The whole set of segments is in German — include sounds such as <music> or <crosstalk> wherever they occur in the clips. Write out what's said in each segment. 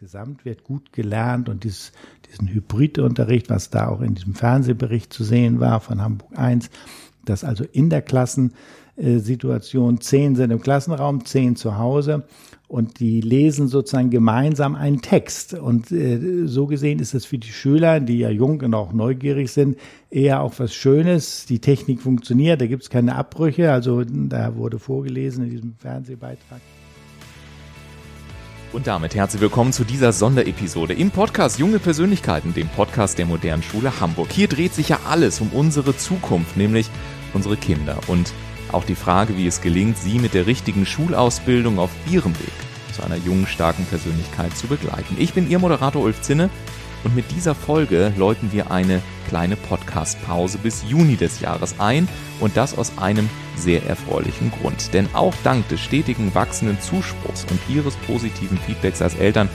insgesamt wird gut gelernt und dieses, diesen Hybridunterricht, was da auch in diesem Fernsehbericht zu sehen war von Hamburg 1, dass also in der Klassensituation zehn sind im Klassenraum, zehn zu Hause und die lesen sozusagen gemeinsam einen Text. Und äh, so gesehen ist es für die Schüler, die ja jung und auch neugierig sind, eher auch was Schönes. Die Technik funktioniert, da gibt es keine Abbrüche. Also da wurde vorgelesen in diesem Fernsehbeitrag. Und damit herzlich willkommen zu dieser Sonderepisode im Podcast Junge Persönlichkeiten, dem Podcast der modernen Schule Hamburg. Hier dreht sich ja alles um unsere Zukunft, nämlich unsere Kinder und auch die Frage, wie es gelingt, sie mit der richtigen Schulausbildung auf ihrem Weg zu einer jungen, starken Persönlichkeit zu begleiten. Ich bin Ihr Moderator Ulf Zinne und mit dieser Folge läuten wir eine kleine Podcast-Pause bis Juni des Jahres ein und das aus einem sehr erfreulichen Grund. Denn auch dank des stetigen wachsenden Zuspruchs und Ihres positiven Feedbacks als Eltern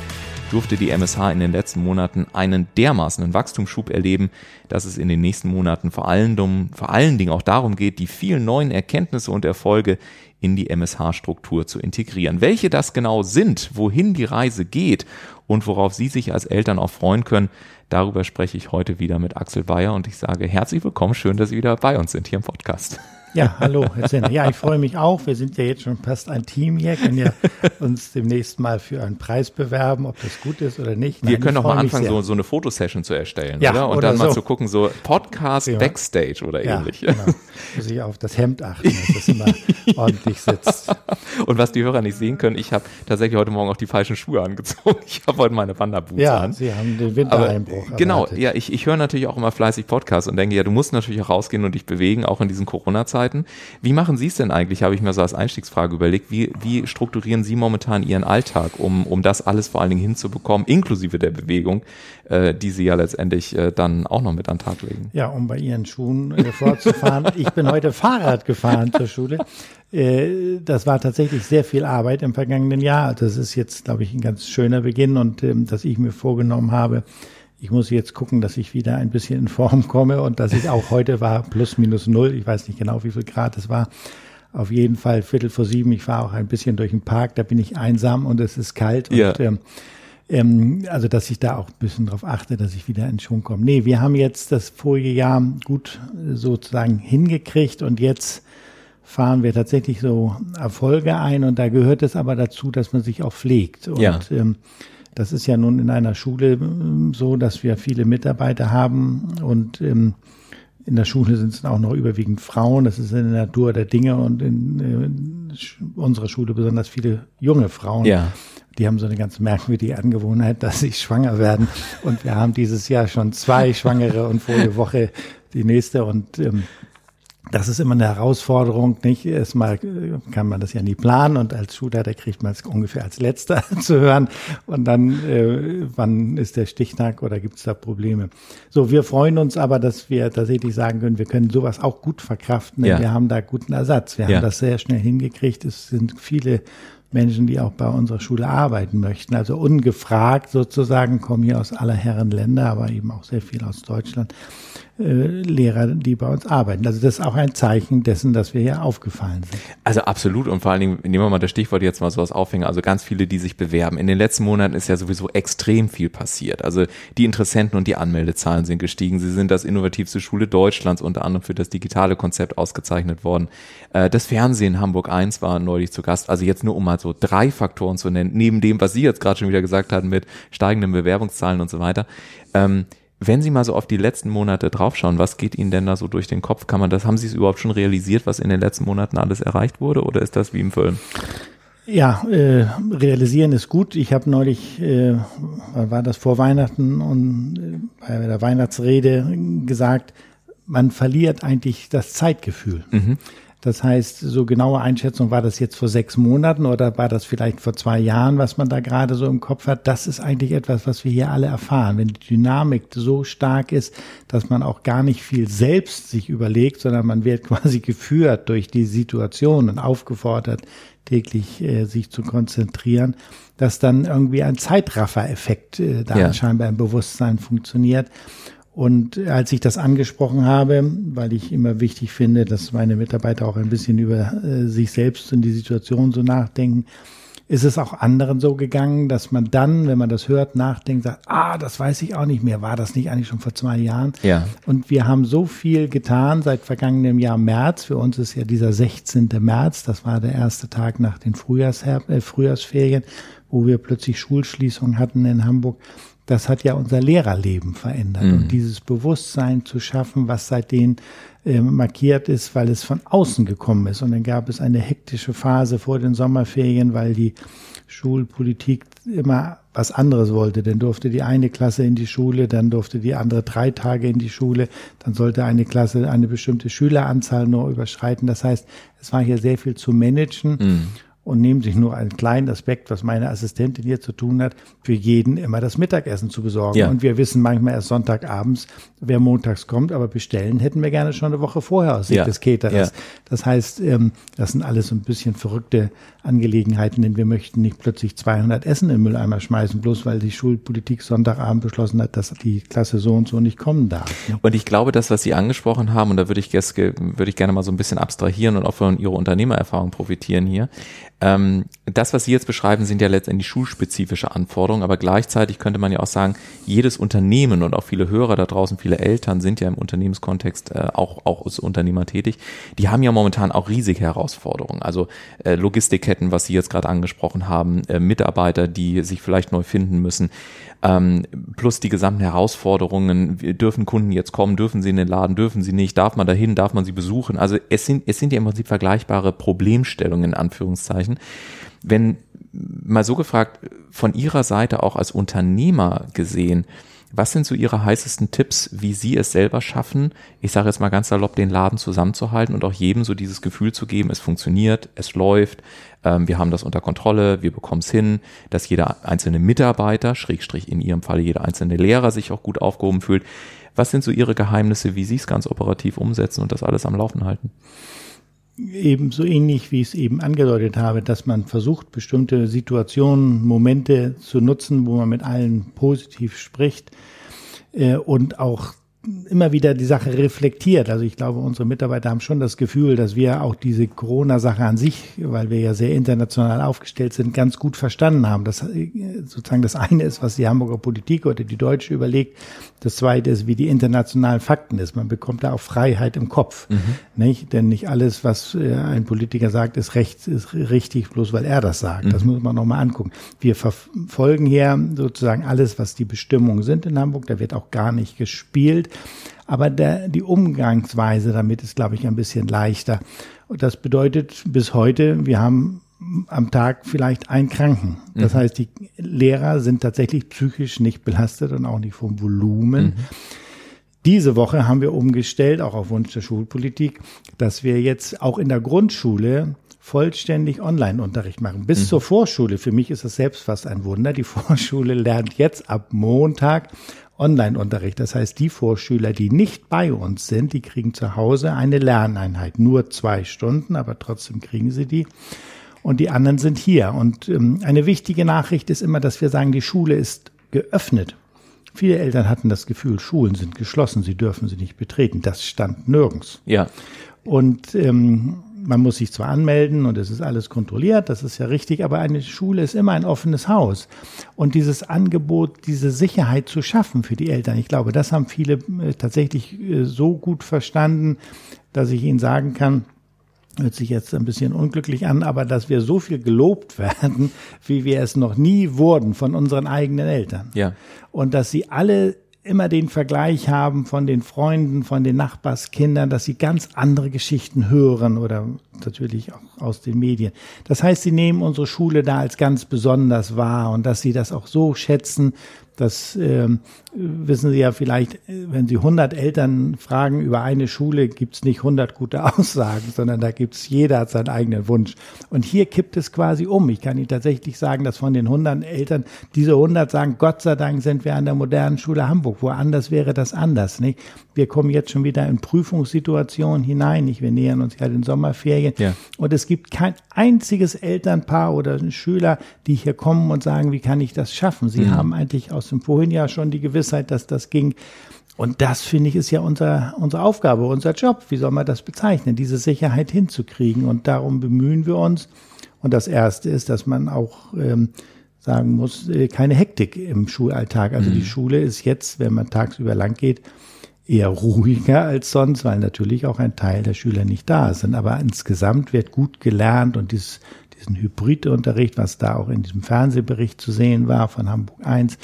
durfte die MSH in den letzten Monaten einen dermaßenen Wachstumsschub erleben, dass es in den nächsten Monaten vor allen, vor allen Dingen auch darum geht, die vielen neuen Erkenntnisse und Erfolge in die MSH-Struktur zu integrieren. Welche das genau sind, wohin die Reise geht und worauf Sie sich als Eltern auch freuen können, darüber spreche ich heute wieder mit Axel Bayer und ich sage herzlich willkommen, schön, dass Sie wieder bei uns sind hier im Podcast. Ja, hallo, Herr Senner. Ja, ich freue mich auch. Wir sind ja jetzt schon fast ein Team hier, können ja uns demnächst mal für einen Preis bewerben, ob das gut ist oder nicht. Nein, wir können auch mal anfangen, so, so eine Fotosession zu erstellen, ja, oder? Und oder dann so. mal zu gucken, so Podcast ja. Backstage oder ja, ähnlich. Genau. Muss ich auf das Hemd achten, dass das immer <laughs> ordentlich sitzt. Und was die Hörer nicht sehen können, ich habe tatsächlich heute Morgen auch die falschen Schuhe angezogen. Ich habe heute meine Wanderboots ja, an. Sie haben den Wintereinbruch. Aber, genau, ja, ich, ich höre natürlich auch immer fleißig Podcasts und denke, ja, du musst natürlich auch rausgehen und dich bewegen, auch in diesen Corona-Zeiten. Zeiten. Wie machen Sie es denn eigentlich, habe ich mir so als Einstiegsfrage überlegt, wie, wie strukturieren Sie momentan Ihren Alltag, um, um das alles vor allen Dingen hinzubekommen, inklusive der Bewegung, äh, die Sie ja letztendlich äh, dann auch noch mit an den Tag legen? Ja, um bei Ihren Schuhen äh, fortzufahren. ich bin heute Fahrrad gefahren zur Schule. Äh, das war tatsächlich sehr viel Arbeit im vergangenen Jahr. Das ist jetzt, glaube ich, ein ganz schöner Beginn und ähm, dass ich mir vorgenommen habe, ich muss jetzt gucken, dass ich wieder ein bisschen in Form komme und dass ich auch heute war plus minus null. Ich weiß nicht genau, wie viel Grad es war. Auf jeden Fall Viertel vor sieben. Ich fahre auch ein bisschen durch den Park. Da bin ich einsam und es ist kalt. Ja. Und, ähm, ähm, also, dass ich da auch ein bisschen drauf achte, dass ich wieder in Schwung komme. Nee, wir haben jetzt das vorige Jahr gut äh, sozusagen hingekriegt und jetzt fahren wir tatsächlich so Erfolge ein und da gehört es aber dazu, dass man sich auch pflegt. Und ja. ähm, das ist ja nun in einer Schule ähm, so, dass wir viele Mitarbeiter haben und ähm, in der Schule sind es auch noch überwiegend Frauen. Das ist in der Natur der Dinge und in, in unserer Schule besonders viele junge Frauen. Ja. Die haben so eine ganz merkwürdige Angewohnheit, <laughs> dass sie schwanger werden. Und wir haben dieses Jahr schon zwei Schwangere und vorige Woche die nächste. Und ähm, das ist immer eine Herausforderung, nicht? Erstmal äh, kann man das ja nie planen und als Schulleiter kriegt man es ungefähr als letzter <laughs> zu hören und dann, äh, wann ist der Stichtag oder gibt es da Probleme? So, wir freuen uns aber, dass wir tatsächlich sagen können, wir können sowas auch gut verkraften, denn Ja. wir haben da guten Ersatz. Wir Ja. haben das sehr schnell hingekriegt. Es sind viele Menschen, die auch bei unserer Schule arbeiten möchten. Also ungefragt sozusagen kommen hier aus aller Herren Länder, aber eben auch sehr viel aus Deutschland, Lehrer, die bei uns arbeiten. Also das ist auch ein Zeichen dessen, dass wir hier aufgefallen sind. Also absolut und vor allen Dingen, nehmen wir mal das Stichwort jetzt mal so als Aufhänger, also ganz viele, die sich bewerben. In den letzten Monaten ist ja sowieso extrem viel passiert. Also die Interessenten und die Anmeldezahlen sind gestiegen. Sie sind das innovativste Schule Deutschlands unter anderem für das digitale Konzept ausgezeichnet worden. Äh, Das Fernsehen Hamburg 1 war neulich zu Gast. Also jetzt nur um mal so drei Faktoren zu nennen, neben dem, was Sie jetzt gerade schon wieder gesagt hatten mit steigenden Bewerbungszahlen und so weiter. Ähm, wenn Sie mal so auf die letzten Monate draufschauen, was geht Ihnen denn da so durch den Kopf? Kann man das, haben Sie es überhaupt schon realisiert, was in den letzten Monaten alles erreicht wurde, oder ist das wie im Film? Ja, äh, realisieren ist gut. Ich habe neulich, äh, war das vor Weihnachten und äh, bei der Weihnachtsrede gesagt, man verliert eigentlich das Zeitgefühl. Das heißt, so genaue Einschätzung, war das jetzt vor sechs Monaten oder war das vielleicht vor zwei Jahren, was man da gerade so im Kopf hat? Das ist eigentlich etwas, was wir hier alle erfahren. Wenn die Dynamik so stark ist, dass man auch gar nicht viel selbst sich überlegt, sondern man wird <laughs> quasi geführt durch die Situation und aufgefordert, täglich äh, sich zu konzentrieren, dass dann irgendwie ein Zeitraffer-Effekt äh, da Ja. scheinbar im Bewusstsein funktioniert. Und als ich das angesprochen habe, weil ich immer wichtig finde, dass meine Mitarbeiter auch ein bisschen über äh, sich selbst und die Situation so nachdenken, ist es auch anderen so gegangen, dass man dann, wenn man das hört, nachdenkt, sagt, ah, das weiß ich auch nicht mehr, war das nicht eigentlich schon vor zwei Jahren? Ja. Und wir haben so viel getan seit vergangenem Jahr März. Für uns ist ja dieser 16. März, das war der erste Tag nach den Frühjahrsher äh, Frühjahrsferien, wo wir plötzlich Schulschließungen hatten in Hamburg das hat ja unser Lehrerleben verändert. Mhm. Und dieses Bewusstsein zu schaffen, was seitdem äh, markiert ist, weil es von außen gekommen ist. Und dann gab es eine hektische Phase vor den Sommerferien, weil die Schulpolitik immer was anderes wollte. Dann durfte die eine Klasse in die Schule, dann durfte die andere drei Tage in die Schule, dann sollte eine Klasse eine bestimmte Schüleranzahl nur überschreiten. Das heißt, es war hier sehr viel zu managen. Mhm und nehmen sich nur einen kleinen Aspekt, was meine Assistentin hier zu tun hat, für jeden immer das Mittagessen zu besorgen. Ja. Und wir wissen manchmal erst Sonntagabends, wer montags kommt, aber bestellen hätten wir gerne schon eine Woche vorher aus Sicht ja. des Caterers. Ja. Das heißt, ähm, das sind alles so ein bisschen verrückte Angelegenheiten, denn wir möchten nicht plötzlich 200 Essen in den Mülleimer schmeißen, bloß weil die Schulpolitik Sonntagabend beschlossen hat, dass die Klasse so und so nicht kommen darf. Und ich glaube, das, was Sie angesprochen haben, und da würde ich, würde ich gerne mal so ein bisschen abstrahieren und auch von Ihrer Unternehmererfahrung profitieren hier, ähm, das, was Sie jetzt beschreiben, sind ja letztendlich schulspezifische Anforderungen, aber gleichzeitig könnte man ja auch sagen, jedes Unternehmen und auch viele Hörer da draußen, viele Eltern sind ja im Unternehmenskontext äh, auch, auch als Unternehmer tätig, die haben ja momentan auch riesige Herausforderungen. Also äh, Logistikketten, was Sie jetzt gerade angesprochen haben, äh, Mitarbeiter, die sich vielleicht neu finden müssen ähm, plus die gesamten Herausforderungen, dürfen Kunden jetzt kommen, dürfen sie in den Laden, dürfen sie nicht, darf man dahin, darf man sie besuchen. Also es sind, es sind ja im Prinzip vergleichbare Problemstellungen in Anführungszeichen. Wenn mal so gefragt, von Ihrer Seite auch als Unternehmer gesehen, was sind so Ihre heißesten Tipps, wie Sie es selber schaffen, ich sage jetzt mal ganz salopp, den Laden zusammenzuhalten und auch jedem so dieses Gefühl zu geben, es funktioniert, es läuft, ähm, wir haben das unter Kontrolle, wir bekommen es hin, dass jeder einzelne Mitarbeiter, Schrägstrich in Ihrem Falle jeder einzelne Lehrer sich auch gut aufgehoben fühlt. Was sind so Ihre Geheimnisse, wie Sie es ganz operativ umsetzen und das alles am Laufen halten? Ebenso ähnlich, wie ich es eben angedeutet habe, dass man versucht, bestimmte Situationen, Momente zu nutzen, wo man mit allen positiv spricht äh, und auch immer wieder die Sache reflektiert. Also ich glaube, unsere Mitarbeiter haben schon das Gefühl, dass wir auch diese Corona-Sache an sich, weil wir ja sehr international aufgestellt sind, ganz gut verstanden haben. Das sozusagen das eine ist, was die Hamburger Politik oder die Deutsche überlegt. Das zweite ist, wie die internationalen Fakten ist. Man bekommt da auch Freiheit im Kopf, mhm. nicht? Denn nicht alles, was äh, ein Politiker sagt, ist recht, ist richtig, bloß weil er das sagt. Mhm. Das muss man nochmal angucken. Wir verfolgen hier sozusagen alles, was die Bestimmungen sind in Hamburg. Da wird auch gar nicht gespielt. Aber der, die Umgangsweise damit ist, glaube ich, ein bisschen leichter. Und das bedeutet bis heute, wir haben am Tag vielleicht einen Kranken. Das mhm. heißt, die Lehrer sind tatsächlich psychisch nicht belastet und auch nicht vom Volumen. Mhm. Diese Woche haben wir umgestellt, auch auf Wunsch der Schulpolitik, dass wir jetzt auch in der Grundschule vollständig Online-Unterricht machen. Bis mhm. zur Vorschule. Für mich ist das selbst fast ein Wunder. Die <laughs> Vorschule lernt jetzt ab Montag Online-Unterricht. Das heißt, die Vorschüler, die nicht bei uns sind, die kriegen zu Hause eine Lerneinheit. Nur zwei Stunden, aber trotzdem kriegen sie die. Und die anderen sind hier. Und ähm, eine wichtige Nachricht ist immer, dass wir sagen, die Schule ist geöffnet. Viele Eltern hatten das Gefühl, Schulen sind geschlossen, sie dürfen sie nicht betreten. Das stand nirgends. Ja. Und ähm, man muss sich zwar anmelden und es ist alles kontrolliert, das ist ja richtig, aber eine Schule ist immer ein offenes Haus. Und dieses Angebot, diese Sicherheit zu schaffen für die Eltern, ich glaube, das haben viele äh, tatsächlich äh, so gut verstanden, dass ich Ihnen sagen kann, hört sich jetzt ein bisschen unglücklich an, aber dass wir so viel gelobt <laughs> werden, wie wir es noch nie wurden von unseren eigenen Eltern. Ja. Und dass sie alle immer den Vergleich haben von den Freunden, von den Nachbarskindern, dass sie ganz andere Geschichten hören oder natürlich auch aus den Medien. Das heißt, sie nehmen unsere Schule da als ganz besonders wahr und dass sie das auch so schätzen, das äh, wissen Sie ja vielleicht, wenn Sie 100 Eltern fragen über eine Schule, gibt's nicht 100 gute <laughs> Aussagen, sondern da gibt's jeder hat seinen eigenen Wunsch. Und hier kippt es quasi um. Ich kann Ihnen tatsächlich sagen, dass von den 100 Eltern diese 100 sagen, Gott sei Dank sind wir an der modernen Schule Hamburg. Woanders wäre das anders. Nicht? Wir kommen jetzt schon wieder in Prüfungssituationen hinein. Nicht? Wir nähern uns ja den Sommerferien. Ja. Und es gibt kein einziges Elternpaar oder Schüler, die hier kommen und sagen, wie kann ich das schaffen? Sie mhm. haben eigentlich aus dem Vorhin ja schon die Gewissheit, dass das ging. Und das finde ich ist ja unser, unsere Aufgabe, unser Job. Wie soll man das bezeichnen? Diese Sicherheit hinzukriegen. Und darum bemühen wir uns. Und das erste ist, dass man auch ähm, sagen muss, äh, keine Hektik im Schulalltag. Also mhm. die Schule ist jetzt, wenn man tagsüber lang geht, eher ruhiger als sonst, weil natürlich auch ein Teil der Schüler nicht da sind. Aber insgesamt wird gut gelernt und dieses, diesen Hybridunterricht, was da auch in diesem Fernsehbericht zu sehen war von Hamburg 1,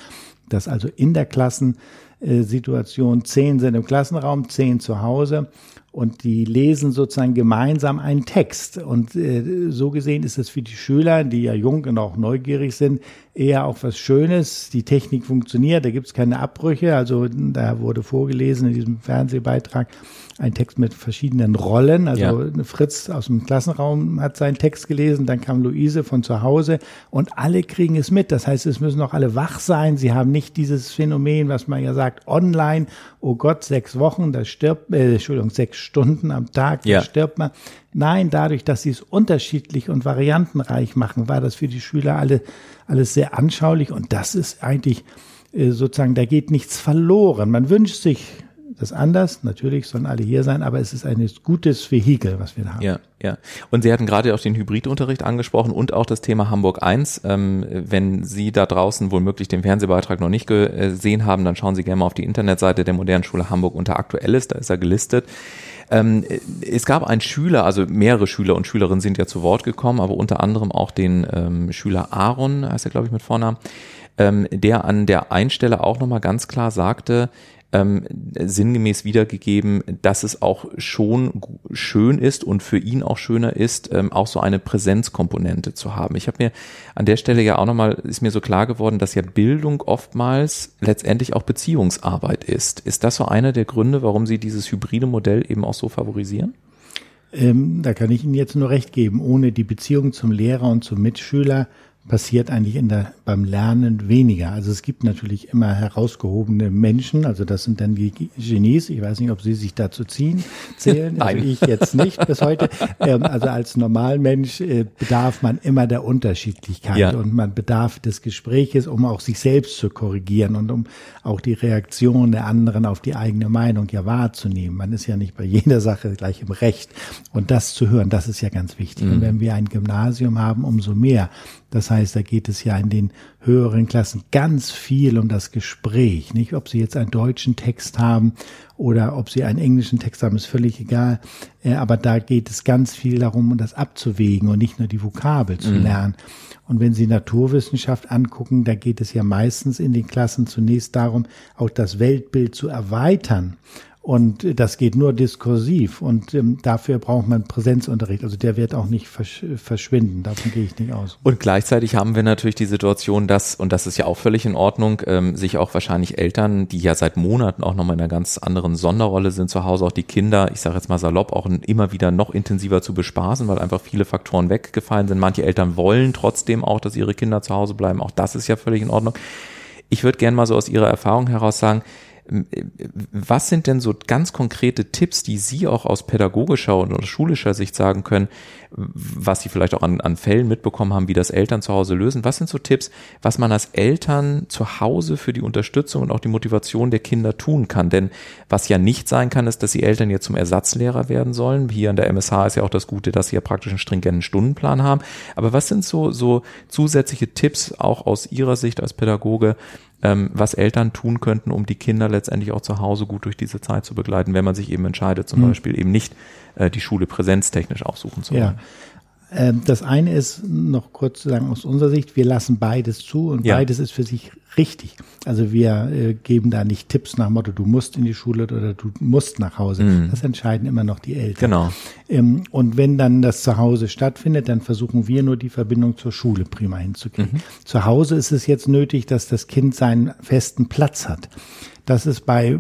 dass also in der Klassensituation zehn sind im Klassenraum, zehn zu Hause und die lesen sozusagen gemeinsam einen Text. Und äh, so gesehen ist es für die Schüler, die ja jung und auch neugierig sind, eher auch was Schönes. Die Technik funktioniert, da gibt es keine Abbrüche. Also da wurde vorgelesen in diesem Fernsehbeitrag ein Text mit verschiedenen Rollen. Also ja. Fritz aus dem Klassenraum hat seinen Text gelesen, dann kam Luise von zu Hause und alle kriegen es mit. Das heißt, es müssen auch alle wach sein. Sie haben nicht dieses Phänomen, was man ja sagt, online, oh Gott, sechs Wochen, da stirbt, äh, Entschuldigung, sechs Stunden am Tag, da ja. stirbt man. Nein, dadurch, dass sie es unterschiedlich und variantenreich machen, war das für die Schüler alle, alles sehr anschaulich und das ist eigentlich äh, sozusagen, da geht nichts verloren. Man wünscht sich das anders. Natürlich sollen alle hier sein, aber es ist ein gutes Vehikel, was wir da haben. Ja, ja. Und Sie hatten gerade auch den Hybridunterricht angesprochen und auch das Thema Hamburg 1. Ähm, wenn Sie da draußen womöglich den Fernsehbeitrag noch nicht gesehen haben, dann schauen Sie gerne mal auf die Internetseite der Modernen Schule Hamburg unter Aktuelles, da ist er gelistet. Ähm, es gab einen Schüler, also mehrere Schüler und Schülerinnen sind ja zu Wort gekommen, aber unter anderem auch den ähm, Schüler Aaron, heißt er glaube ich mit Vornamen, ähm, der an der Einstelle auch nochmal ganz klar sagte, ähm, sinngemäß wiedergegeben, dass es auch schon schön ist und für ihn auch schöner ist, ähm, auch so eine Präsenzkomponente zu haben. Ich habe mir an der Stelle ja auch nochmal, ist mir so klar geworden, dass ja Bildung oftmals letztendlich auch Beziehungsarbeit ist. Ist das so einer der Gründe, warum Sie dieses hybride Modell eben auch so favorisieren? Ähm, da kann ich Ihnen jetzt nur recht geben. Ohne die Beziehung zum Lehrer und zum Mitschüler passiert eigentlich in der, beim Lernen weniger. Also es gibt natürlich immer herausgehobene Menschen, also das sind dann die Genies. Ich weiß nicht, ob Sie sich dazu ziehen, zählen. <laughs> Also Nein. Ich jetzt nicht bis heute. Ähm, also als Normalmensch äh, bedarf man immer der Unterschiedlichkeit ja. und man bedarf des Gespräches, um auch sich selbst zu korrigieren und um auch die Reaktion der anderen auf die eigene Meinung ja wahrzunehmen. Man ist ja nicht bei jeder Sache gleich im Recht. Und das zu hören, das ist ja ganz wichtig. Mhm. Und wenn wir ein Gymnasium haben, umso mehr. Das heißt, da geht es ja in den höheren Klassen ganz viel um das Gespräch, nicht? Ob Sie jetzt einen deutschen Text haben oder ob Sie einen englischen Text haben, ist völlig egal. Äh, aber da geht es ganz viel darum, um das abzuwägen und nicht nur die Vokabel zu mhm. lernen. Und wenn Sie Naturwissenschaft angucken, da geht es ja meistens in den Klassen zunächst darum, auch das Weltbild zu erweitern und das geht nur diskursiv. Und ähm, dafür braucht man Präsenzunterricht. Also der wird auch nicht versch verschwinden. Davon gehe ich nicht aus. Und gleichzeitig haben wir natürlich die Situation, dass, und das ist ja auch völlig in Ordnung, ähm, sich auch wahrscheinlich Eltern, die ja seit Monaten auch nochmal in einer ganz anderen Sonderrolle sind zu Hause, auch die Kinder, ich sage jetzt mal salopp, auch immer wieder noch intensiver zu bespaßen, weil einfach viele Faktoren weggefallen sind. Manche Eltern wollen trotzdem auch, dass ihre Kinder zu Hause bleiben. Auch das ist ja völlig in Ordnung. Ich würde gerne mal so aus Ihrer Erfahrung heraus sagen, was sind denn so ganz konkrete Tipps, die Sie auch aus pädagogischer oder schulischer Sicht sagen können, was Sie vielleicht auch an, an Fällen mitbekommen haben, wie das Eltern zu Hause lösen? Was sind so Tipps, was man als Eltern zu Hause für die Unterstützung und auch die Motivation der Kinder tun kann? Denn was ja nicht sein kann, ist, dass die Eltern jetzt zum Ersatzlehrer werden sollen. Hier an der MSH ist ja auch das Gute, dass sie ja praktisch einen stringenten Stundenplan haben. Aber was sind so, so zusätzliche Tipps auch aus Ihrer Sicht als Pädagoge, ähm, was Eltern tun könnten, um die Kinder letztendlich auch zu Hause gut durch diese Zeit zu begleiten, wenn man sich eben entscheidet, zum mhm. Beispiel eben nicht äh, die Schule präsenztechnisch aufsuchen zu wollen. Ja. Ähm, das eine ist noch kurz zu sagen aus unserer Sicht, wir lassen beides zu und ja. beides ist für sich richtig. Also wir äh, geben da nicht Tipps nach Motto, du musst in die Schule oder du musst nach Hause. Mhm. Das entscheiden immer noch die Eltern. Genau. Ähm, und wenn dann das zu Hause stattfindet, dann versuchen wir nur die Verbindung zur Schule prima hinzukriegen. Mhm. Zu Hause ist es jetzt nötig, dass das Kind seinen festen Platz hat. Das ist bei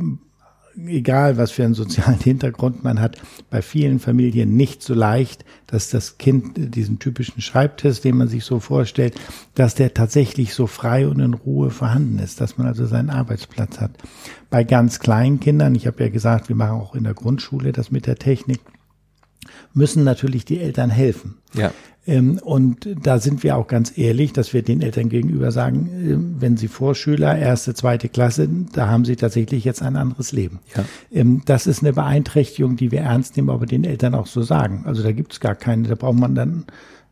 egal was für einen sozialen <laughs> Hintergrund man hat, bei vielen Familien nicht so leicht, dass das Kind diesen typischen Schreibtest, den man sich so vorstellt, dass der tatsächlich so frei und in Ruhe vorhanden ist, dass man also seinen Arbeitsplatz hat. Bei ganz kleinen Kindern, ich habe ja gesagt, wir machen auch in der Grundschule das mit der Technik, müssen natürlich die Eltern helfen. Ja. Ähm, und da sind wir auch ganz ehrlich, dass wir den Eltern gegenüber sagen, äh, wenn sie Vorschüler, erste, zweite Klasse, da haben sie tatsächlich jetzt ein anderes Leben. Ja. Ähm, das ist eine Beeinträchtigung, die wir ernst nehmen, aber den Eltern auch so sagen. Also da gibt es gar keine, da braucht man dann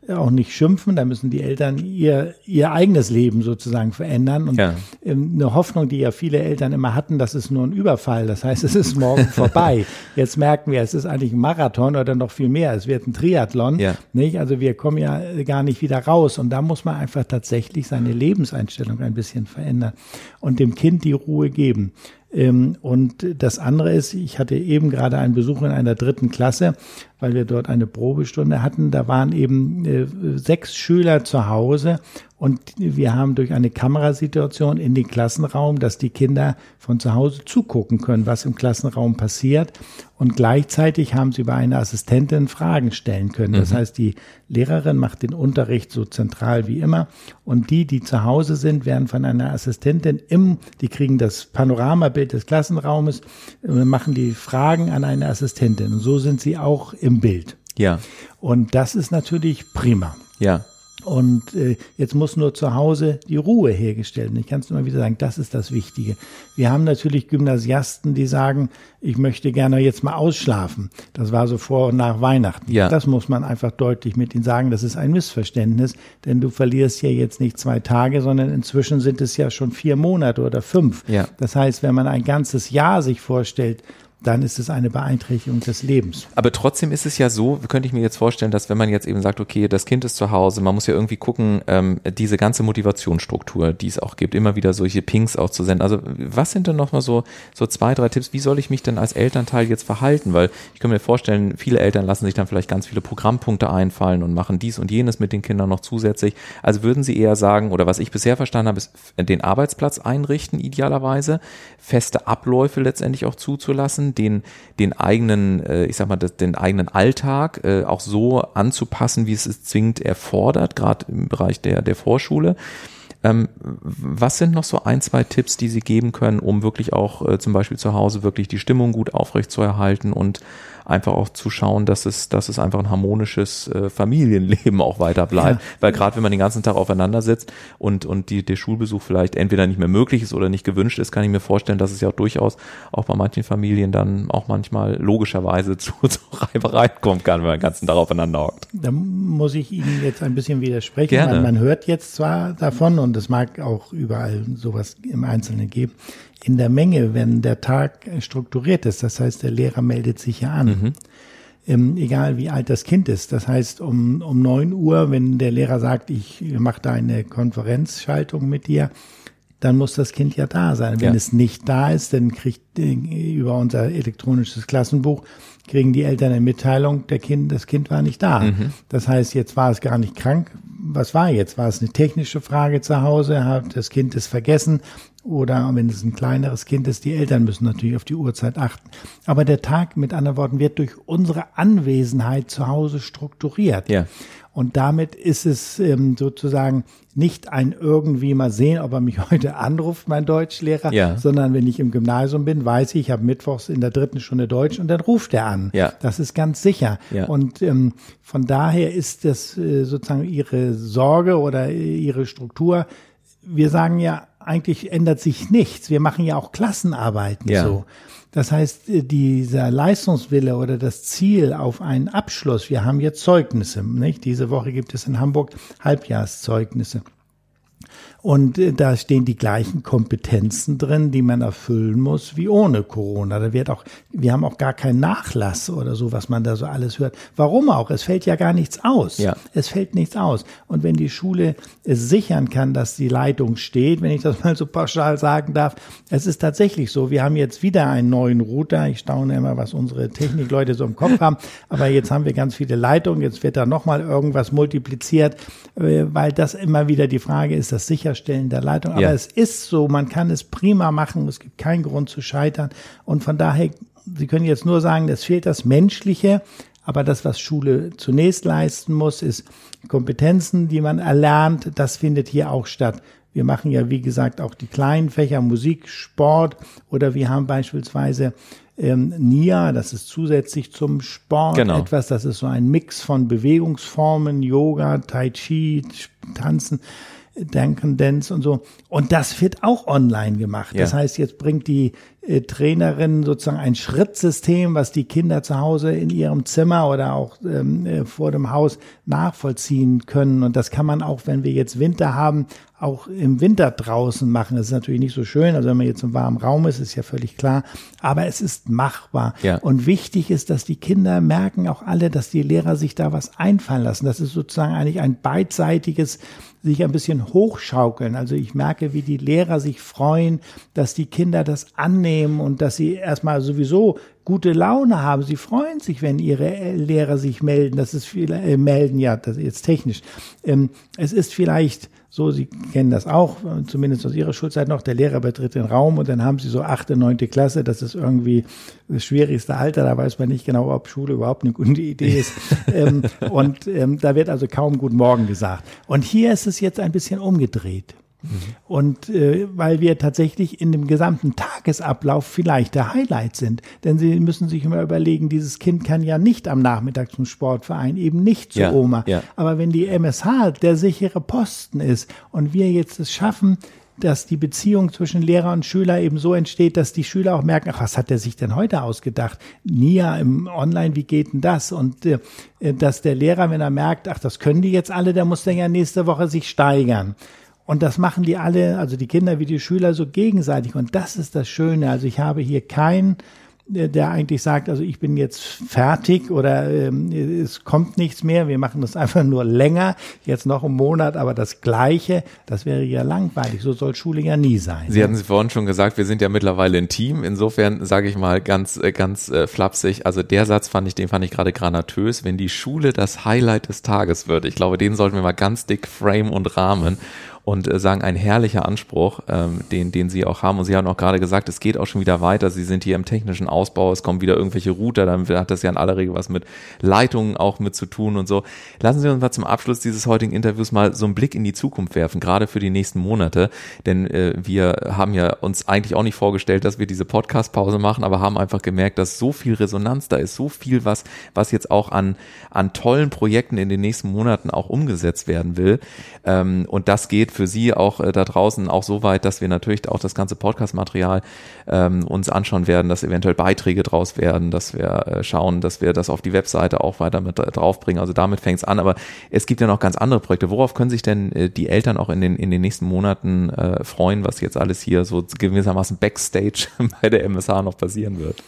auch nicht schimpfen, da müssen die Eltern ihr, ihr eigenes Leben sozusagen verändern. Und ja. Ähm, eine Hoffnung, die ja viele Eltern immer hatten, das ist nur ein Überfall, das heißt, es ist morgen <laughs> vorbei. Jetzt merken wir, es ist eigentlich ein Marathon oder noch viel mehr, es wird ein Triathlon. Ja. Nicht? Also wir kommen ja gar nicht wieder raus. Und da muss man einfach tatsächlich seine Lebenseinstellung ein bisschen verändern und dem Kind die Ruhe geben. Ähm, und das andere ist, ich hatte eben gerade einen Besuch in einer dritten Klasse, weil wir dort eine Probestunde hatten. Da waren eben äh, sechs Schüler zu Hause und wir haben durch eine Kamerasituation in den Klassenraum, dass die Kinder von zu Hause zugucken können, was im Klassenraum passiert. Und gleichzeitig haben sie über eine Assistentin Fragen stellen können. Das mhm. heißt, die Lehrerin macht den Unterricht so zentral wie immer. Und die, die zu Hause sind, werden von einer Assistentin im, die kriegen das Panoramabild des Klassenraumes, machen die Fragen an eine Assistentin. Und so sind sie auch im Bild. Ja. Und das ist natürlich prima. Ja. Und äh, jetzt muss nur zu Hause die Ruhe hergestellt. Und ich kann es immer wieder sagen, das ist das Wichtige. Wir haben natürlich Gymnasiasten, die sagen, ich möchte gerne jetzt mal ausschlafen. Das war so vor und nach Weihnachten. Ja. Das muss man einfach deutlich mit ihnen sagen. Das ist ein Missverständnis, denn du verlierst ja jetzt nicht zwei Tage, sondern inzwischen sind es ja schon vier Monate oder fünf. Ja. Das heißt, wenn man ein ganzes Jahr sich vorstellt, dann ist es eine Beeinträchtigung des Lebens. Aber trotzdem ist es ja so, könnte ich mir jetzt vorstellen, dass wenn man jetzt eben sagt, okay, das Kind ist zu Hause, man muss ja irgendwie gucken, ähm, diese ganze Motivationsstruktur, die es auch gibt, immer wieder solche Pings auch zu senden. Also was sind denn nochmal so, so zwei, drei Tipps, wie soll ich mich denn als Elternteil jetzt verhalten? Weil ich kann mir vorstellen, viele Eltern lassen sich dann vielleicht ganz viele Programmpunkte einfallen und machen dies und jenes mit den Kindern noch zusätzlich. Also würden Sie eher sagen, oder was ich bisher verstanden habe, ist den Arbeitsplatz einrichten, idealerweise, feste Abläufe letztendlich auch zuzulassen, den, den eigenen, äh, ich sag mal, den eigenen Alltag äh, auch so anzupassen, wie es es zwingend erfordert, gerade im Bereich der, der Vorschule. Ähm, was sind noch so ein, zwei Tipps, die Sie geben können, um wirklich auch äh, zum Beispiel zu Hause wirklich die Stimmung gut aufrechtzuerhalten und einfach auch zu schauen, dass es, dass es einfach ein harmonisches äh, Familienleben auch weiter bleibt. Ja. Weil gerade wenn man den ganzen Tag aufeinander sitzt und, und die, der Schulbesuch vielleicht entweder nicht mehr möglich ist oder nicht gewünscht ist, kann ich mir vorstellen, dass es ja auch durchaus auch bei manchen Familien dann auch manchmal logischerweise <laughs> zu, zu Reibereien kommen kann, wenn man den ganzen Tag aufeinander hockt. Da muss ich Ihnen jetzt ein bisschen widersprechen. Gerne. Man, man hört jetzt zwar davon und es mag auch überall sowas im Einzelnen geben in der Menge, wenn der Tag strukturiert ist. Das heißt, der Lehrer meldet sich ja an. Mhm. Ähm, egal wie alt das Kind ist. Das heißt, um, um neun Uhr, wenn der Lehrer sagt, ich mache da eine Konferenzschaltung mit dir, dann muss das Kind ja da sein. Wenn ja. es nicht da ist, dann kriegt äh, über unser elektronisches Klassenbuch kriegen die Eltern eine Mitteilung, der Kind, das Kind war nicht da. Mhm. Das heißt, jetzt war es gar nicht krank. Was war jetzt? War es eine technische Frage zu Hause? Hat das Kind es vergessen? Oder wenn es ein kleineres Kind ist, die Eltern müssen natürlich auf die Uhrzeit achten. Aber der Tag, mit anderen Worten, wird durch unsere Anwesenheit zu Hause strukturiert. Ja. Und damit ist es ähm, sozusagen nicht ein irgendwie mal sehen, ob er mich <laughs> heute anruft, mein Deutschlehrer, ja. sondern wenn ich im Gymnasium bin, weiß ich, ich habe mittwochs in der dritten Stunde Deutsch und dann ruft er an. Ja. Das ist ganz sicher. Ja. Und ähm, von daher ist das äh, sozusagen ihre Sorge oder ihre Struktur. Wir sagen ja, eigentlich ändert sich nichts. Wir machen ja auch Klassenarbeiten ja. so. Das heißt, äh, dieser Leistungswille oder das Ziel auf einen Abschluss, wir haben jetzt Zeugnisse, nicht? Diese Woche gibt es in Hamburg Halbjahreszeugnisse. Und äh, da stehen die gleichen Kompetenzen drin, die man erfüllen muss, wie ohne Corona. Da wird auch, wir haben auch gar keinen Nachlass oder so, was man da so alles hört. Warum auch? Es fällt ja gar nichts aus. Ja. Es fällt nichts aus. Und wenn die Schule es sichern kann, dass die Leitung steht, wenn ich das <laughs> mal so pauschal sagen darf, es ist tatsächlich so. Wir haben jetzt wieder einen neuen Router. Ich staune immer, was unsere Technikleute so im Kopf haben. Aber jetzt haben wir ganz viele Leitungen. Jetzt wird da nochmal irgendwas multipliziert, äh, weil das immer wieder die Frage ist, das sicher Sicherstellen der Leitung. Aber ja. es ist so, man kann es prima machen. Es gibt keinen Grund zu scheitern. Und von daher, Sie können jetzt nur sagen, es fehlt das Menschliche. Aber das, was Schule zunächst leisten muss, ist Kompetenzen, die man erlernt. Das findet hier auch statt. Wir machen ja, wie gesagt, auch die kleinen Fächer Musik, Sport oder wir haben beispielsweise ähm, NIA, das ist zusätzlich zum Sport genau. etwas, das ist so ein Mix von Bewegungsformen, Yoga, Tai Chi, Tanzen Denkendens und so. Und das wird auch online gemacht. Ja. Das heißt, jetzt bringt die äh, Trainerin sozusagen ein Schrittsystem, was die Kinder zu Hause in ihrem Zimmer oder auch ähm, äh, vor dem Haus nachvollziehen können. Und das kann man auch, wenn wir jetzt Winter haben, auch im Winter draußen machen. Das ist natürlich nicht so schön. Also wenn man jetzt im warmen Raum ist, ist ja völlig klar. Aber es ist machbar. Ja. Und wichtig ist, dass die Kinder merken auch alle, dass die Lehrer sich da was einfallen lassen. Das ist sozusagen eigentlich ein beidseitiges sich ein bisschen hochschaukeln. Also ich merke, wie die Lehrer sich freuen, dass die Kinder das annehmen und dass sie erstmal sowieso gute Laune haben. Sie freuen sich, wenn ihre Lehrer sich melden. Das ist viel, äh, melden, ja, das ist jetzt technisch. Ähm, es ist vielleicht so, Sie kennen das auch, zumindest aus Ihrer Schulzeit noch, der Lehrer betritt den Raum und dann haben Sie so achte, neunte Klasse, das ist irgendwie das schwierigste Alter, da weiß man nicht genau, ob Schule überhaupt eine gute Idee ist. <laughs> ähm, und ähm, da wird also kaum Guten Morgen gesagt. Und hier ist es jetzt ein bisschen umgedreht. Mhm. Und äh, weil wir tatsächlich in dem gesamten Tagesablauf vielleicht der Highlight sind. Denn Sie müssen sich immer überlegen, dieses Kind kann ja nicht am Nachmittag zum Sportverein, eben nicht zu ja, Oma. Ja. Aber wenn die MSH der sichere Posten ist und wir jetzt es schaffen, dass die Beziehung zwischen Lehrer und Schüler eben so entsteht, dass die Schüler auch merken, ach, was hat der sich denn heute ausgedacht? Nia im Online, wie geht denn das? Und äh, dass der Lehrer, wenn er merkt, ach, das können die jetzt alle, der muss dann ja nächste Woche sich steigern. Und das machen die alle, also die Kinder wie die Schüler so gegenseitig. Und das ist das Schöne. Also ich habe hier kein der eigentlich sagt, also ich bin jetzt fertig oder ähm, es kommt nichts mehr, wir machen das <laughs> einfach nur länger, jetzt noch einen Monat, aber das Gleiche, das wäre ja langweilig. So soll Schule ja nie sein. Sie hatten es vorhin schon gesagt, wir sind ja mittlerweile ein Team. Insofern sage ich mal ganz, äh, ganz äh, flapsig. Also der Satz fand ich, den fand ich gerade granatös. Wenn die Schule das Highlight des Tages wird, ich glaube, den sollten wir mal ganz dick frame und rahmen und äh, sagen, ein herrlicher Anspruch, ähm, den, den Sie auch haben. Und Sie haben auch gerade gesagt, es geht auch schon wieder weiter. Sie sind hier im technischen Ausbau, es kommen wieder irgendwelche Router, dann hat das ja in aller Regel was mit Leitungen auch mit zu tun und so. Lassen Sie uns mal zum Abschluss dieses heutigen Interviews mal so einen Blick in die Zukunft werfen, gerade für die nächsten Monate. Denn äh, wir haben ja uns eigentlich auch nicht vorgestellt, dass wir diese Podcast-Pause machen, aber haben einfach gemerkt, dass so viel Resonanz da ist, so viel, was, was jetzt auch an, an tollen Projekten in den nächsten Monaten auch umgesetzt werden will. Ähm, und das geht für Sie auch äh, da draußen auch so weit, dass wir natürlich auch das ganze Podcast-Material ähm, uns anschauen werden, dass eventuell Beiträge draus werden, dass wir äh, schauen, dass wir das auf die Webseite auch weiter mit äh, draufbringen. Also damit fängt es an. Aber es gibt ja noch ganz andere Projekte. Worauf können sich denn äh, die Eltern auch in den, in den nächsten Monaten äh, freuen, was jetzt alles hier so gewissermaßen Backstage <laughs> bei der MSH noch passieren wird?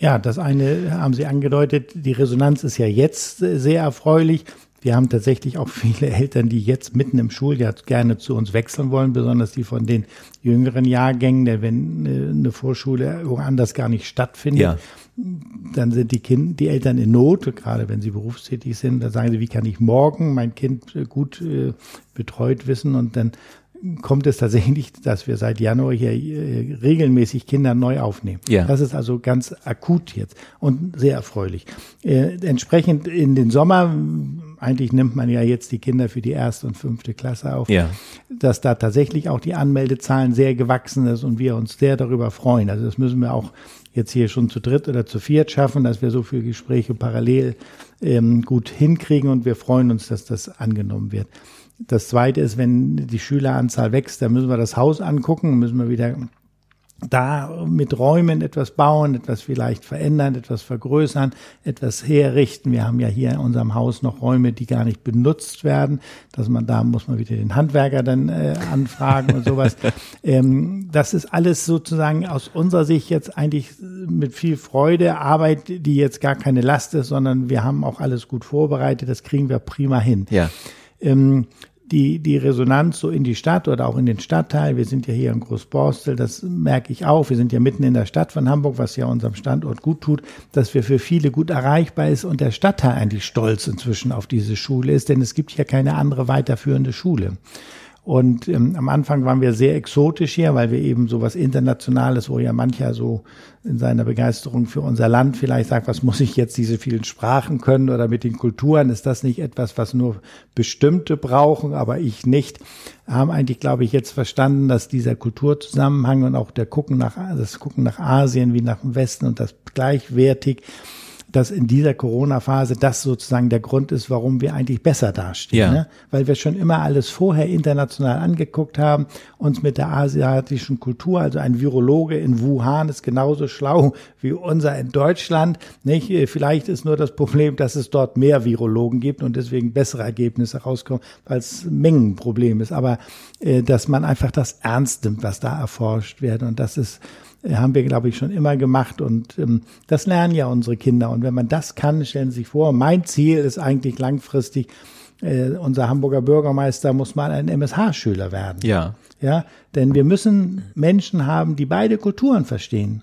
Ja, das eine haben Sie angedeutet. Die Resonanz ist ja jetzt äh, sehr erfreulich. Wir haben tatsächlich auch viele <laughs> Eltern, die jetzt mitten im Schuljahr gerne zu uns wechseln wollen, besonders die von den jüngeren Jahrgängen, denn wenn äh, eine Vorschule woanders gar nicht stattfindet, ja. dann sind die Kinder, die Eltern in Not, gerade wenn sie berufstätig sind, da sagen sie, wie kann ich morgen mein Kind äh, gut äh, betreut wissen und dann kommt es tatsächlich, <laughs> dass wir seit Januar hier regelmäßig Kinder neu aufnehmen. Ja. Das ist also ganz akut jetzt und sehr erfreulich. Äh, entsprechend in den Sommer, eigentlich nimmt man ja jetzt die Kinder für die erste und fünfte Klasse auf, ja. dass da tatsächlich auch die Anmeldezahlen sehr gewachsen ist und wir uns sehr darüber freuen. Also das müssen wir auch jetzt hier schon zu dritt oder zu viert schaffen, dass wir so viele Gespräche parallel ähm, gut hinkriegen und wir freuen uns, dass das angenommen wird. Das zweite ist, wenn die Schüleranzahl wächst, dann müssen wir das Haus angucken, müssen wir wieder da mit Räumen etwas bauen, etwas vielleicht verändern, etwas vergrößern, etwas herrichten. Wir haben ja hier in unserem Haus noch Räume, die gar nicht benutzt werden. Dass man da muss man wieder den Handwerker dann äh, anfragen und sowas. <laughs> ähm, das ist alles sozusagen aus unserer Sicht jetzt eigentlich mit viel Freude Arbeit, die jetzt gar keine Last ist, sondern wir haben auch alles gut vorbereitet. Das kriegen wir prima hin. Ja. Ähm, die, die Resonanz so in die Stadt oder auch in den Stadtteil. Wir sind ja hier in Großborstel, das merke ich auch. Wir sind ja mitten in der Stadt von Hamburg, was ja unserem Standort gut tut, dass wir für viele gut erreichbar ist und der Stadtteil eigentlich stolz inzwischen auf diese Schule ist, denn es gibt hier keine andere weiterführende Schule. Und ähm, am Anfang waren wir sehr exotisch hier, weil wir eben so was Internationales, wo ja mancher so in seiner Begeisterung für unser Land vielleicht sagt, was muss ich jetzt diese vielen Sprachen können oder mit den Kulturen, ist das nicht etwas, was nur bestimmte brauchen, aber ich nicht, haben eigentlich, glaube ich, jetzt verstanden, dass dieser Kulturzusammenhang und auch der Gucken nach, das Gucken nach Asien wie nach dem Westen und das gleichwertig dass in dieser Corona-Phase das sozusagen der Grund ist, warum wir eigentlich besser dastehen. Ja. Ne? Weil wir schon immer alles vorher international angeguckt haben, uns mit der asiatischen Kultur, also ein Virologe in Wuhan ist genauso schlau wie unser in Deutschland. Nicht? Vielleicht ist nur das Problem, dass es dort mehr Virologen gibt und deswegen bessere Ergebnisse rauskommen, weil es ein Mengenproblem ist. Aber äh, dass man einfach das ernst nimmt, was da erforscht wird. Und das ist haben wir, glaube ich, schon immer gemacht und ähm, das lernen ja unsere Kinder. Und wenn man das kann, stellen Sie sich vor, mein Ziel ist eigentlich langfristig, äh, unser Hamburger Bürgermeister muss mal ein MSH-Schüler werden. Ja. Ja, denn wir müssen Menschen haben, die beide Kulturen verstehen.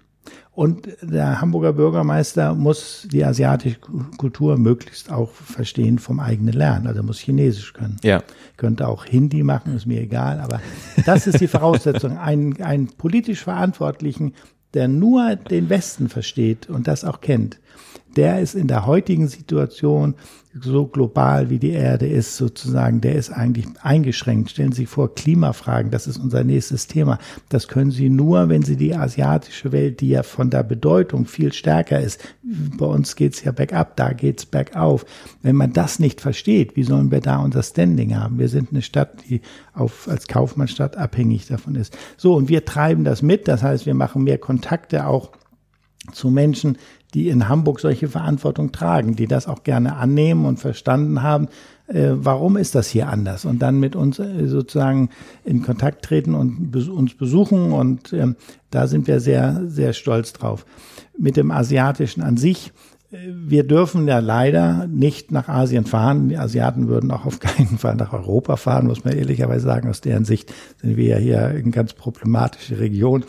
Und der Hamburger Bürgermeister muss die asiatische Kultur möglichst auch verstehen vom eigenen Lernen. Also muss Chinesisch können. Ja. Könnte auch Hindi machen, ist mir egal. Aber das ist die Voraussetzung. <laughs> Ein, ein politisch Verantwortlichen, der nur den Westen versteht und das auch kennt, der ist in der heutigen Situation so global wie die Erde ist, sozusagen, der ist eigentlich eingeschränkt. Stellen Sie sich vor, Klimafragen, das ist unser nächstes Thema. Das können Sie nur, wenn Sie die asiatische Welt, die ja von der Bedeutung viel stärker ist, bei uns geht's ja bergab, da geht's bergauf. Wenn man das nicht versteht, wie sollen wir da unser Standing haben? Wir sind eine Stadt, die auf, als Kaufmannstadt abhängig davon ist. So, und wir treiben das mit, das heißt, wir machen mehr Kontakte auch zu Menschen, die in Hamburg solche Verantwortung tragen, die das auch gerne annehmen und verstanden haben, äh, warum ist das hier anders? Und dann mit uns äh, sozusagen in Kontakt treten und uns besuchen. Und ähm, da sind wir sehr, sehr stolz drauf. Mit dem Asiatischen an sich, äh, wir dürfen ja leider nicht nach Asien fahren. Die Asiaten würden auch auf keinen <laughs> Fall nach Europa fahren, muss man ehrlicherweise sagen. Aus deren Sicht sind wir ja hier in ganz problematische Region.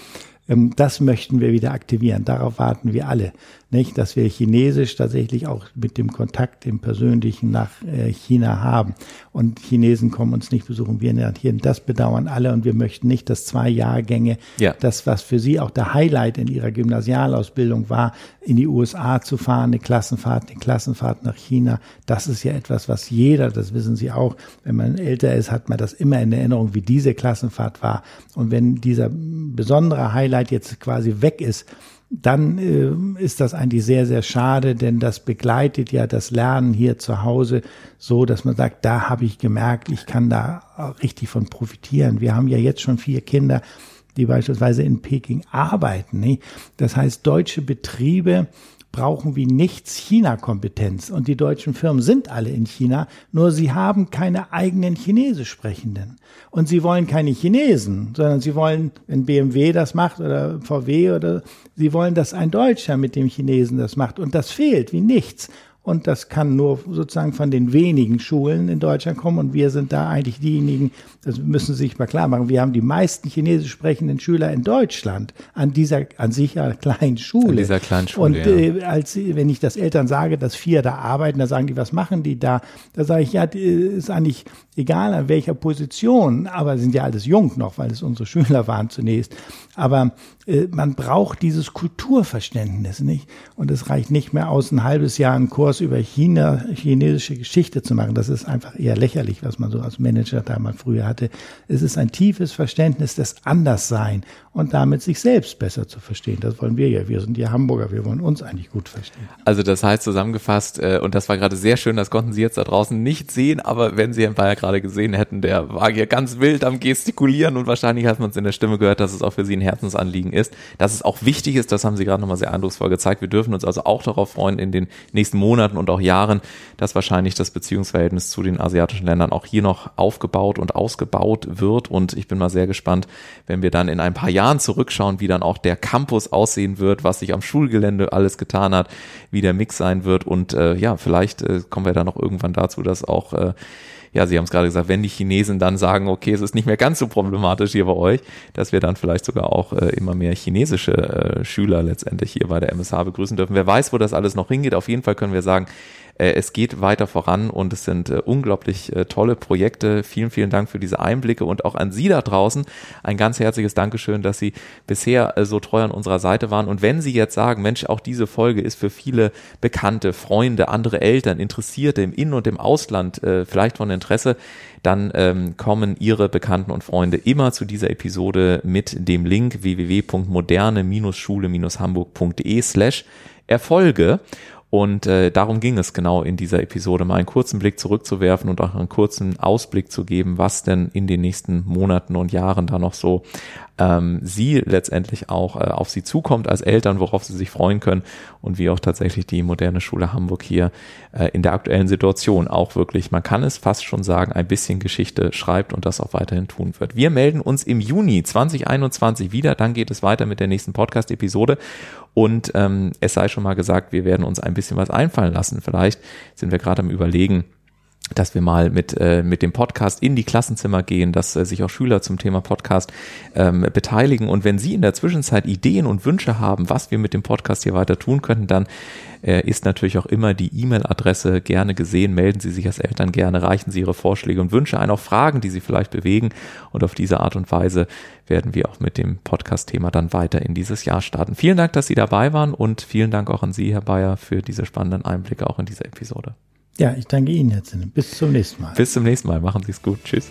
Ähm, das möchten wir wieder aktivieren. Darauf warten wir alle. Nicht, dass wir Chinesisch tatsächlich auch mit dem Kontakt, dem Persönlichen nach äh, China haben. Und Chinesen kommen uns nicht besuchen. Wir hier, das bedauern alle und wir möchten nicht, dass zwei Jahrgänge, ja. das, was für sie auch der Highlight in ihrer Gymnasialausbildung war, in die USA zu fahren, eine Klassenfahrt, eine Klassenfahrt nach China. Das ist ja etwas, was jeder, das wissen Sie auch, wenn man älter ist, hat man das immer in Erinnerung, wie diese Klassenfahrt war. Und wenn dieser besondere Highlight jetzt quasi weg ist, dann äh, ist das eigentlich sehr, sehr schade, denn das begleitet ja das Lernen hier zu Hause so, dass man sagt, da habe ich gemerkt, ich kann da richtig von profitieren. Wir haben ja jetzt schon vier Kinder, die beispielsweise in Peking arbeiten. Nicht? Das heißt, deutsche Betriebe brauchen wie nichts China-Kompetenz. Und die deutschen Firmen sind alle in China, nur sie haben keine eigenen Chinesisch sprechenden. Und sie wollen keine Chinesen, sondern sie wollen, wenn BMW das macht oder VW oder, sie wollen, dass ein Deutscher mit dem Chinesen das macht. Und das fehlt wie nichts. Und das kann nur sozusagen von den wenigen Schulen in Deutschland kommen. Und wir sind da eigentlich diejenigen, das müssen Sie sich mal klar machen. Wir haben die meisten chinesisch sprechenden Schüler in Deutschland an dieser an sich ja kleinen Schule. An dieser kleinen Schule. Und äh, als wenn ich das Eltern sage, dass vier da arbeiten, da sagen die, was machen die da? Da sage ich, ja, ist eigentlich egal an welcher Position, aber sind ja alles jung noch, weil es unsere Schüler waren zunächst. Aber äh, man braucht dieses Kulturverständnis nicht. Und es reicht nicht mehr aus, ein halbes Jahr einen Kurs über China, chinesische Geschichte zu machen. Das ist einfach eher lächerlich, was man so als Manager da mal früher hatte. Es ist ein tiefes Verständnis des Anderssein und damit sich selbst besser zu verstehen. Das wollen wir ja. Wir sind ja Hamburger. Wir wollen uns eigentlich gut verstehen. Also das heißt zusammengefasst, äh, und das war gerade sehr schön, das konnten Sie jetzt da draußen nicht sehen, aber wenn Sie Herrn Bayer gerade gesehen hätten, der war hier ganz wild am gestikulieren und wahrscheinlich hat man es in der Stimme gehört, dass es auch für Sie ein Herzensanliegen ist. Dass es auch wichtig ist, das haben Sie gerade nochmal sehr eindrucksvoll gezeigt. Wir dürfen uns also auch darauf freuen in den nächsten Monaten und auch Jahren, dass wahrscheinlich das Beziehungsverhältnis zu den asiatischen Ländern auch hier noch aufgebaut und ausgebaut wird. Und ich bin mal sehr gespannt, wenn wir dann in ein paar Jahren zurückschauen, wie dann auch der Campus aussehen wird, was sich am Schulgelände alles getan hat, wie der Mix sein wird. Und äh, ja, vielleicht äh, kommen wir dann noch irgendwann dazu, dass auch äh, ja, Sie haben es gerade gesagt, wenn die Chinesen dann sagen, okay, es ist nicht mehr ganz so problematisch hier bei euch, dass wir dann vielleicht sogar auch äh, immer mehr chinesische äh, Schüler letztendlich hier bei der MSH begrüßen dürfen. Wer weiß, wo das alles noch hingeht. Auf jeden Fall können wir sagen, es geht weiter voran und es sind äh, unglaublich äh, tolle Projekte. Vielen, vielen Dank für diese Einblicke und auch an Sie da draußen ein ganz herzliches Dankeschön, dass Sie bisher so treu an unserer Seite waren. Und wenn Sie jetzt sagen, Mensch, auch diese Folge ist für viele Bekannte, Freunde, andere Eltern, Interessierte im In- und im Ausland vielleicht von Interesse, dann ähm, kommen Ihre Bekannten und Freunde immer zu dieser Episode mit dem Link www.moderne-schule-hamburg.de slash Erfolge. Und äh, darum ging es genau in dieser Episode, mal einen kurzen Blick zurückzuwerfen und auch einen kurzen Ausblick zu geben, was denn in den nächsten Monaten und Jahren da noch so ähm, sie letztendlich auch äh, auf sie zukommt als Eltern, worauf sie sich freuen können und wie auch tatsächlich die moderne Schule Hamburg hier äh, in der aktuellen Situation auch wirklich, man kann es fast schon sagen, ein bisschen Geschichte schreibt und das auch weiterhin tun wird. Wir melden uns im Juni 2021 wieder, dann geht es weiter mit der nächsten Podcast-Episode und ähm, es sei schon mal gesagt, wir werden uns ein bisschen was einfallen lassen. Vielleicht sind wir gerade am Überlegen, dass wir mal mit, äh, mit dem Podcast in die Klassenzimmer gehen, dass äh, sich auch Schüler zum Thema Podcast ähm, beteiligen. Und wenn Sie in der Zwischenzeit Ideen und Wünsche haben, was wir mit dem Podcast hier weiter tun könnten, dann äh, ist natürlich auch immer die E-Mail-Adresse gerne gesehen. Melden Sie sich als Eltern gerne, reichen Sie Ihre Vorschläge und Wünsche ein, auch Fragen, die Sie vielleicht bewegen. Und auf diese Art und Weise werden wir auch mit dem Podcast-Thema dann weiter in dieses Jahr starten. Vielen Dank, dass Sie dabei waren und vielen Dank auch an Sie, Herr Bayer, für diese spannenden Einblicke auch in dieser Episode. Ja, ich danke Ihnen jetzt. Bis zum nächsten Mal. Bis zum nächsten Mal. Machen Sie es gut. Tschüss.